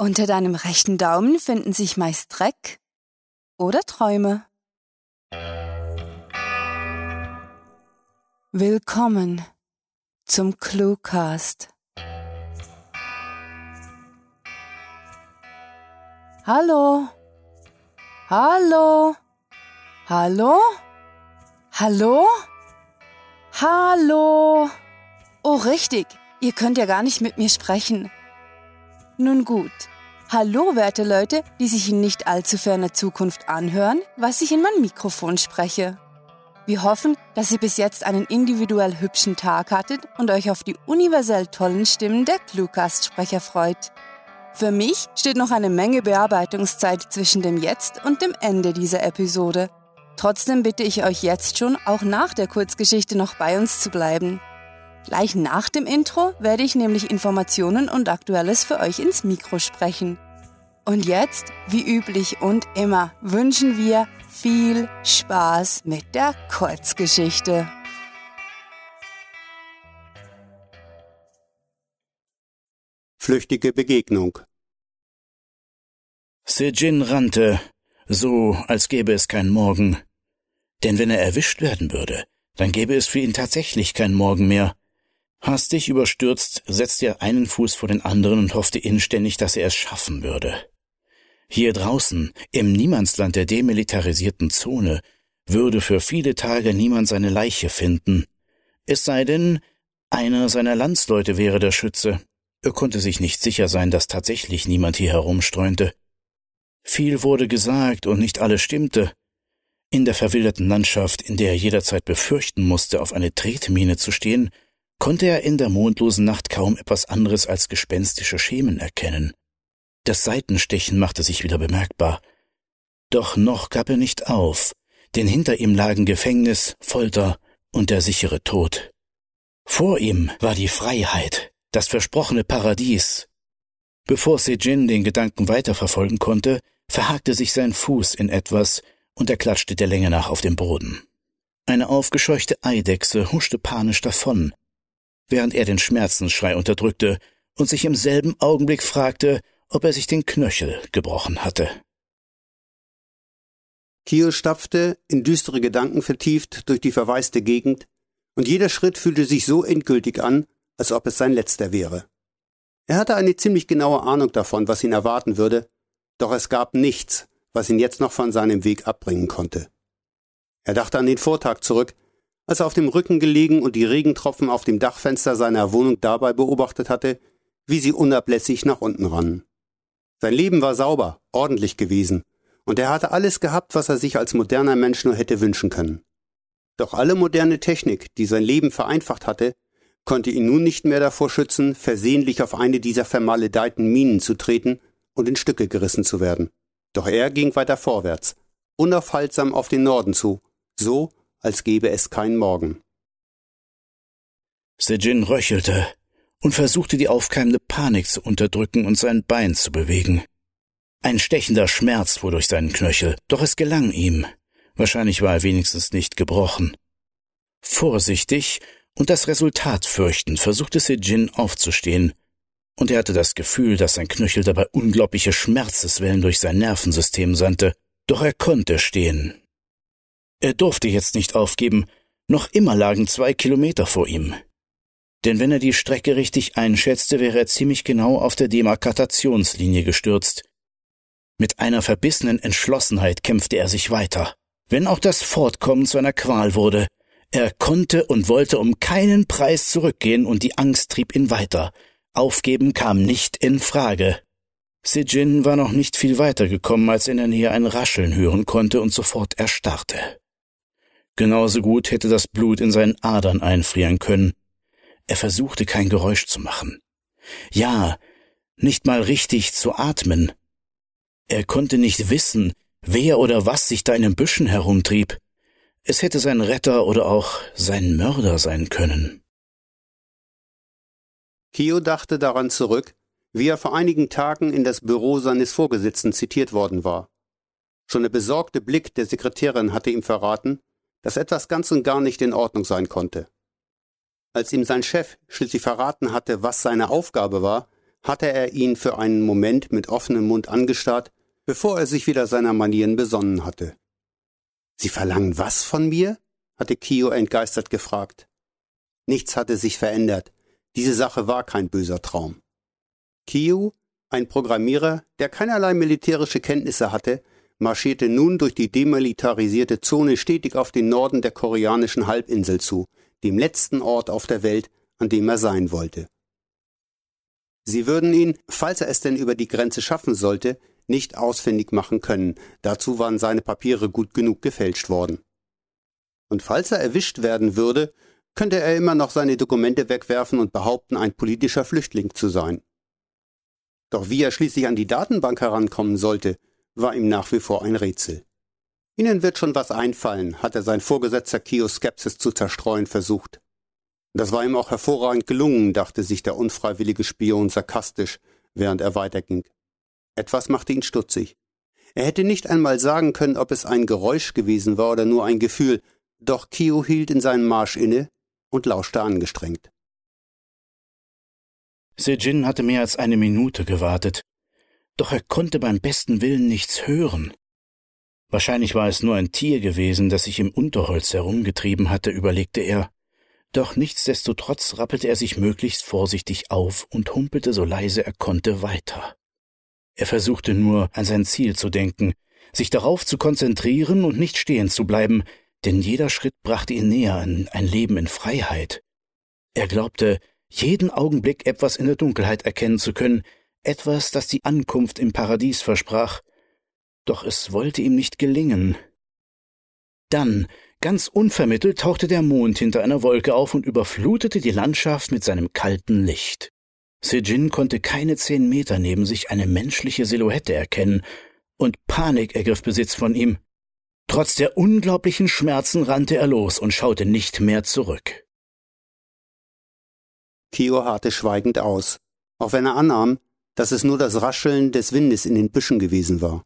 Unter deinem rechten Daumen finden sich meist Dreck oder Träume. Willkommen zum Cluecast. Hallo? Hallo? Hallo? Hallo? Hallo? Oh, richtig. Ihr könnt ja gar nicht mit mir sprechen. Nun gut. Hallo, werte Leute, die sich in nicht allzu ferner Zukunft anhören, was ich in mein Mikrofon spreche. Wir hoffen, dass ihr bis jetzt einen individuell hübschen Tag hattet und euch auf die universell tollen Stimmen der Cluecast-Sprecher freut. Für mich steht noch eine Menge Bearbeitungszeit zwischen dem Jetzt und dem Ende dieser Episode. Trotzdem bitte ich euch jetzt schon, auch nach der Kurzgeschichte noch bei uns zu bleiben. Gleich nach dem Intro werde ich nämlich Informationen und Aktuelles für euch ins Mikro sprechen. Und jetzt, wie üblich und immer, wünschen wir viel Spaß mit der Kurzgeschichte. Flüchtige Begegnung Sejin rannte, so als gäbe es keinen Morgen. Denn wenn er erwischt werden würde, dann gäbe es für ihn tatsächlich keinen Morgen mehr. Hastig überstürzt setzte er einen Fuß vor den anderen und hoffte inständig, dass er es schaffen würde. Hier draußen, im Niemandsland der demilitarisierten Zone, würde für viele Tage niemand seine Leiche finden. Es sei denn, einer seiner Landsleute wäre der Schütze. Er konnte sich nicht sicher sein, dass tatsächlich niemand hier herumstreunte. Viel wurde gesagt und nicht alles stimmte. In der verwilderten Landschaft, in der er jederzeit befürchten musste, auf eine Tretmine zu stehen, konnte er in der mondlosen Nacht kaum etwas anderes als gespenstische Schemen erkennen. Das Seitenstechen machte sich wieder bemerkbar. Doch noch gab er nicht auf, denn hinter ihm lagen Gefängnis, Folter und der sichere Tod. Vor ihm war die Freiheit, das versprochene Paradies. Bevor Sejin den Gedanken weiterverfolgen konnte, verhakte sich sein Fuß in etwas und er klatschte der Länge nach auf den Boden. Eine aufgescheuchte Eidechse huschte panisch davon, während er den Schmerzensschrei unterdrückte und sich im selben Augenblick fragte, ob er sich den Knöchel gebrochen hatte. Kio stapfte, in düstere Gedanken vertieft, durch die verwaiste Gegend, und jeder Schritt fühlte sich so endgültig an, als ob es sein letzter wäre. Er hatte eine ziemlich genaue Ahnung davon, was ihn erwarten würde, doch es gab nichts, was ihn jetzt noch von seinem Weg abbringen konnte. Er dachte an den Vortag zurück, als er auf dem Rücken gelegen und die Regentropfen auf dem Dachfenster seiner Wohnung dabei beobachtet hatte, wie sie unablässig nach unten rannen. Sein Leben war sauber, ordentlich gewesen, und er hatte alles gehabt, was er sich als moderner Mensch nur hätte wünschen können. Doch alle moderne Technik, die sein Leben vereinfacht hatte, konnte ihn nun nicht mehr davor schützen, versehentlich auf eine dieser vermaledeiten Minen zu treten und in Stücke gerissen zu werden. Doch er ging weiter vorwärts, unaufhaltsam auf den Norden zu, so als gäbe es keinen Morgen. Sejin röchelte und versuchte die aufkeimende Panik zu unterdrücken und sein Bein zu bewegen. Ein stechender Schmerz fuhr durch seinen Knöchel, doch es gelang ihm. Wahrscheinlich war er wenigstens nicht gebrochen. Vorsichtig und das Resultat fürchtend versuchte Sejin aufzustehen, und er hatte das Gefühl, dass sein Knöchel dabei unglaubliche Schmerzeswellen durch sein Nervensystem sandte, doch er konnte stehen. Er durfte jetzt nicht aufgeben, noch immer lagen zwei Kilometer vor ihm. Denn wenn er die Strecke richtig einschätzte, wäre er ziemlich genau auf der Demarkatationslinie gestürzt. Mit einer verbissenen Entschlossenheit kämpfte er sich weiter. Wenn auch das Fortkommen zu einer Qual wurde, er konnte und wollte um keinen Preis zurückgehen und die Angst trieb ihn weiter. Aufgeben kam nicht in Frage. Sijin war noch nicht viel weiter gekommen, als in der Nähe ein Rascheln hören konnte und sofort erstarrte. Genauso gut hätte das Blut in seinen Adern einfrieren können. Er versuchte kein Geräusch zu machen. Ja, nicht mal richtig zu atmen. Er konnte nicht wissen, wer oder was sich da in den Büschen herumtrieb. Es hätte sein Retter oder auch sein Mörder sein können. Kio dachte daran zurück, wie er vor einigen Tagen in das Büro seines Vorgesetzten zitiert worden war. Schon der besorgte Blick der Sekretärin hatte ihm verraten, dass etwas ganz und gar nicht in Ordnung sein konnte. Als ihm sein Chef schließlich verraten hatte, was seine Aufgabe war, hatte er ihn für einen Moment mit offenem Mund angestarrt, bevor er sich wieder seiner Manieren besonnen hatte. Sie verlangen was von mir? hatte Kio entgeistert gefragt. Nichts hatte sich verändert. Diese Sache war kein böser Traum. Kio, ein Programmierer, der keinerlei militärische Kenntnisse hatte, marschierte nun durch die demilitarisierte Zone stetig auf den Norden der koreanischen Halbinsel zu, dem letzten Ort auf der Welt, an dem er sein wollte. Sie würden ihn, falls er es denn über die Grenze schaffen sollte, nicht ausfindig machen können, dazu waren seine Papiere gut genug gefälscht worden. Und falls er erwischt werden würde, könnte er immer noch seine Dokumente wegwerfen und behaupten, ein politischer Flüchtling zu sein. Doch wie er schließlich an die Datenbank herankommen sollte, war ihm nach wie vor ein Rätsel. Ihnen wird schon was einfallen, hatte sein Vorgesetzter Kio Skepsis zu zerstreuen versucht. Das war ihm auch hervorragend gelungen, dachte sich der unfreiwillige Spion sarkastisch, während er weiterging. Etwas machte ihn stutzig. Er hätte nicht einmal sagen können, ob es ein Geräusch gewesen war oder nur ein Gefühl, doch Kio hielt in seinem Marsch inne und lauschte angestrengt. Sejin hatte mehr als eine Minute gewartet, doch er konnte beim besten Willen nichts hören. Wahrscheinlich war es nur ein Tier gewesen, das sich im Unterholz herumgetrieben hatte, überlegte er. Doch nichtsdestotrotz rappelte er sich möglichst vorsichtig auf und humpelte so leise er konnte weiter. Er versuchte nur, an sein Ziel zu denken, sich darauf zu konzentrieren und nicht stehen zu bleiben, denn jeder Schritt brachte ihn näher an ein Leben in Freiheit. Er glaubte, jeden Augenblick etwas in der Dunkelheit erkennen zu können, etwas, das die Ankunft im Paradies versprach, doch es wollte ihm nicht gelingen. Dann, ganz unvermittelt, tauchte der Mond hinter einer Wolke auf und überflutete die Landschaft mit seinem kalten Licht. Sejin konnte keine zehn Meter neben sich eine menschliche Silhouette erkennen, und Panik ergriff Besitz von ihm. Trotz der unglaublichen Schmerzen rannte er los und schaute nicht mehr zurück. Kio harrte schweigend aus, auch wenn er annahm, dass es nur das Rascheln des Windes in den Büschen gewesen war.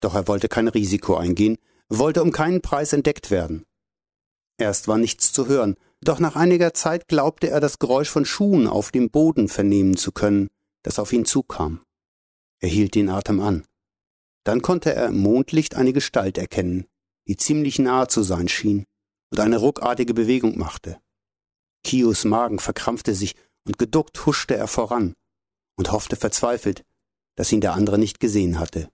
Doch er wollte kein Risiko eingehen, wollte um keinen Preis entdeckt werden. Erst war nichts zu hören, doch nach einiger Zeit glaubte er das Geräusch von Schuhen auf dem Boden vernehmen zu können, das auf ihn zukam. Er hielt den Atem an. Dann konnte er im Mondlicht eine Gestalt erkennen, die ziemlich nahe zu sein schien und eine ruckartige Bewegung machte. Kios Magen verkrampfte sich und geduckt huschte er voran und hoffte verzweifelt, dass ihn der andere nicht gesehen hatte.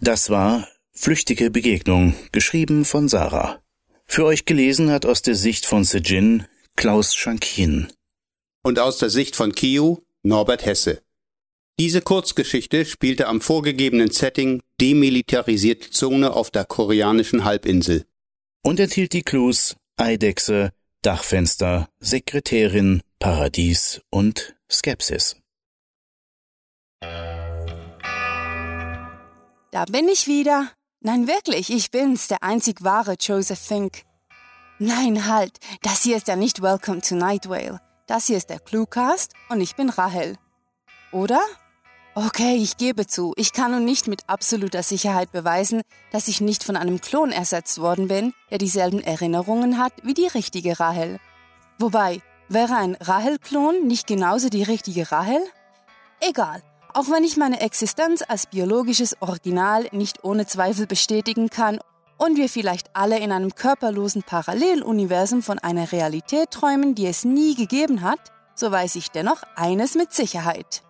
Das war Flüchtige Begegnung, geschrieben von Sarah. Für euch gelesen hat aus der Sicht von Sejin Klaus Schankin. Und aus der Sicht von Kiu Norbert Hesse. Diese Kurzgeschichte spielte am vorgegebenen Setting demilitarisierte Zone auf der koreanischen Halbinsel. Und enthielt die Clues Eidechse, Dachfenster, Sekretärin, Paradies und Skepsis. Da bin ich wieder. Nein, wirklich, ich bin's, der einzig wahre Joseph Fink. Nein, halt, das hier ist ja nicht Welcome to Night Vale. Das hier ist der Cluecast und ich bin Rahel. Oder? Okay, ich gebe zu, ich kann nun nicht mit absoluter Sicherheit beweisen, dass ich nicht von einem Klon ersetzt worden bin, der dieselben Erinnerungen hat wie die richtige Rahel. Wobei, wäre ein Rahel-Klon nicht genauso die richtige Rahel? Egal, auch wenn ich meine Existenz als biologisches Original nicht ohne Zweifel bestätigen kann und wir vielleicht alle in einem körperlosen Paralleluniversum von einer Realität träumen, die es nie gegeben hat, so weiß ich dennoch eines mit Sicherheit.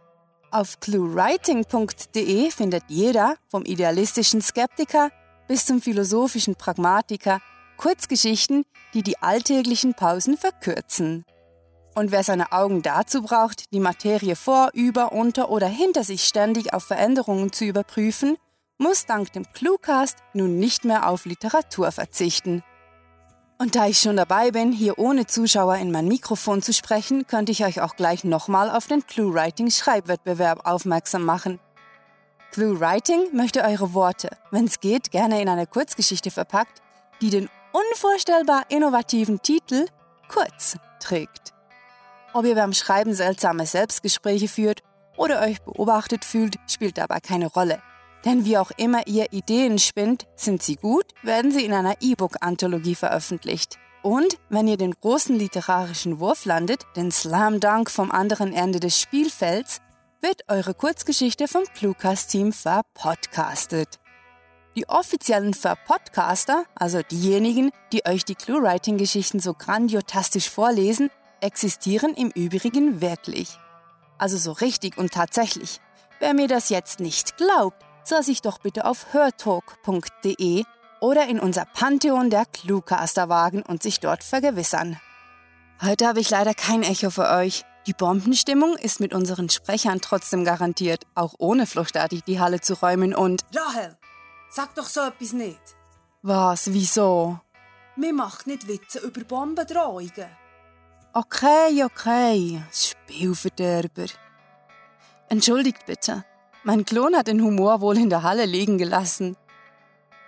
Auf cluewriting.de findet jeder, vom idealistischen Skeptiker bis zum philosophischen Pragmatiker, Kurzgeschichten, die die alltäglichen Pausen verkürzen. Und wer seine Augen dazu braucht, die Materie vor, über, unter oder hinter sich ständig auf Veränderungen zu überprüfen, muss dank dem Cluecast nun nicht mehr auf Literatur verzichten. Und da ich schon dabei bin, hier ohne Zuschauer in mein Mikrofon zu sprechen, könnte ich euch auch gleich nochmal auf den ClueWriting Schreibwettbewerb aufmerksam machen. ClueWriting möchte eure Worte, wenn es geht, gerne in eine Kurzgeschichte verpackt, die den unvorstellbar innovativen Titel Kurz trägt. Ob ihr beim Schreiben seltsame Selbstgespräche führt oder euch beobachtet fühlt, spielt dabei keine Rolle. Denn wie auch immer ihr Ideen spinnt, sind sie gut, werden sie in einer E-Book-Anthologie veröffentlicht. Und wenn ihr den großen literarischen Wurf landet, den Slam Dunk vom anderen Ende des Spielfelds, wird eure Kurzgeschichte vom Cluecast-Team verpodcastet. Die offiziellen Verpodcaster, also diejenigen, die euch die Clue-Writing-Geschichten so grandiotastisch vorlesen, existieren im Übrigen wirklich. Also so richtig und tatsächlich. Wer mir das jetzt nicht glaubt, soll sich doch bitte auf hörtalk.de oder in unser Pantheon der Cluecaster wagen und sich dort vergewissern. Heute habe ich leider kein Echo für euch. Die Bombenstimmung ist mit unseren Sprechern trotzdem garantiert, auch ohne fluchtartig die Halle zu räumen und Rahel, sag doch so etwas nicht. Was, wieso? Mir macht nicht Witze über Bombendrohungen. Okay, okay, Spielverderber. Entschuldigt bitte. Mein Klon hat den Humor wohl in der Halle liegen gelassen.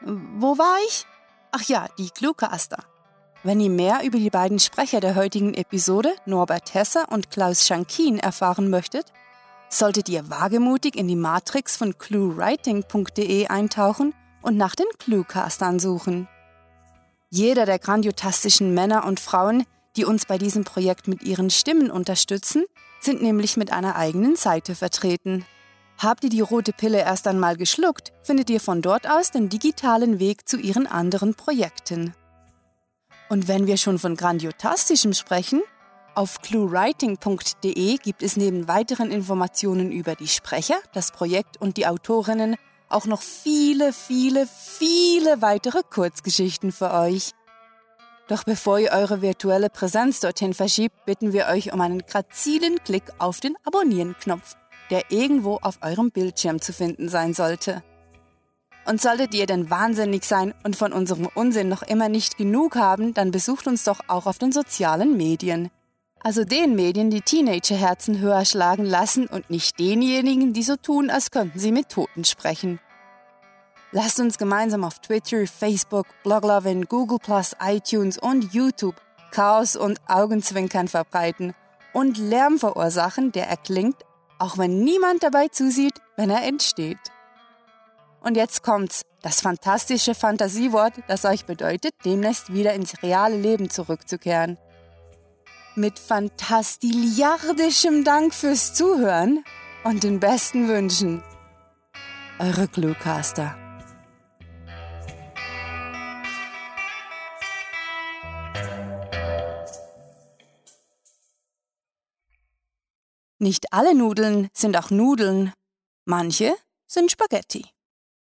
Wo war ich? Ach ja, die Cluecaster. Wenn ihr mehr über die beiden Sprecher der heutigen Episode, Norbert Hesser und Klaus Schankin, erfahren möchtet, solltet ihr wagemutig in die Matrix von cluewriting.de eintauchen und nach den Cluecastern suchen. Jeder der grandiotastischen Männer und Frauen, die uns bei diesem Projekt mit ihren Stimmen unterstützen, sind nämlich mit einer eigenen Seite vertreten. Habt ihr die rote Pille erst einmal geschluckt, findet ihr von dort aus den digitalen Weg zu ihren anderen Projekten. Und wenn wir schon von Grandiotastischem sprechen, auf cluewriting.de gibt es neben weiteren Informationen über die Sprecher, das Projekt und die Autorinnen auch noch viele, viele, viele weitere Kurzgeschichten für euch. Doch bevor ihr eure virtuelle Präsenz dorthin verschiebt, bitten wir euch um einen grazilen Klick auf den Abonnieren-Knopf, der irgendwo auf eurem Bildschirm zu finden sein sollte. Und solltet ihr denn wahnsinnig sein und von unserem Unsinn noch immer nicht genug haben, dann besucht uns doch auch auf den sozialen Medien. Also den Medien, die Teenagerherzen höher schlagen lassen und nicht denjenigen, die so tun, als könnten sie mit Toten sprechen. Lasst uns gemeinsam auf Twitter, Facebook, Bloglovin, Google+, iTunes und YouTube Chaos und Augenzwinkern verbreiten und Lärm verursachen, der erklingt, auch wenn niemand dabei zusieht, wenn er entsteht. Und jetzt kommt's, das fantastische Fantasiewort, das euch bedeutet, demnächst wieder ins reale Leben zurückzukehren. Mit fantastiliardischem Dank fürs Zuhören und den besten Wünschen. Eure Cluecaster. Nicht alle Nudeln sind auch Nudeln. Manche sind Spaghetti.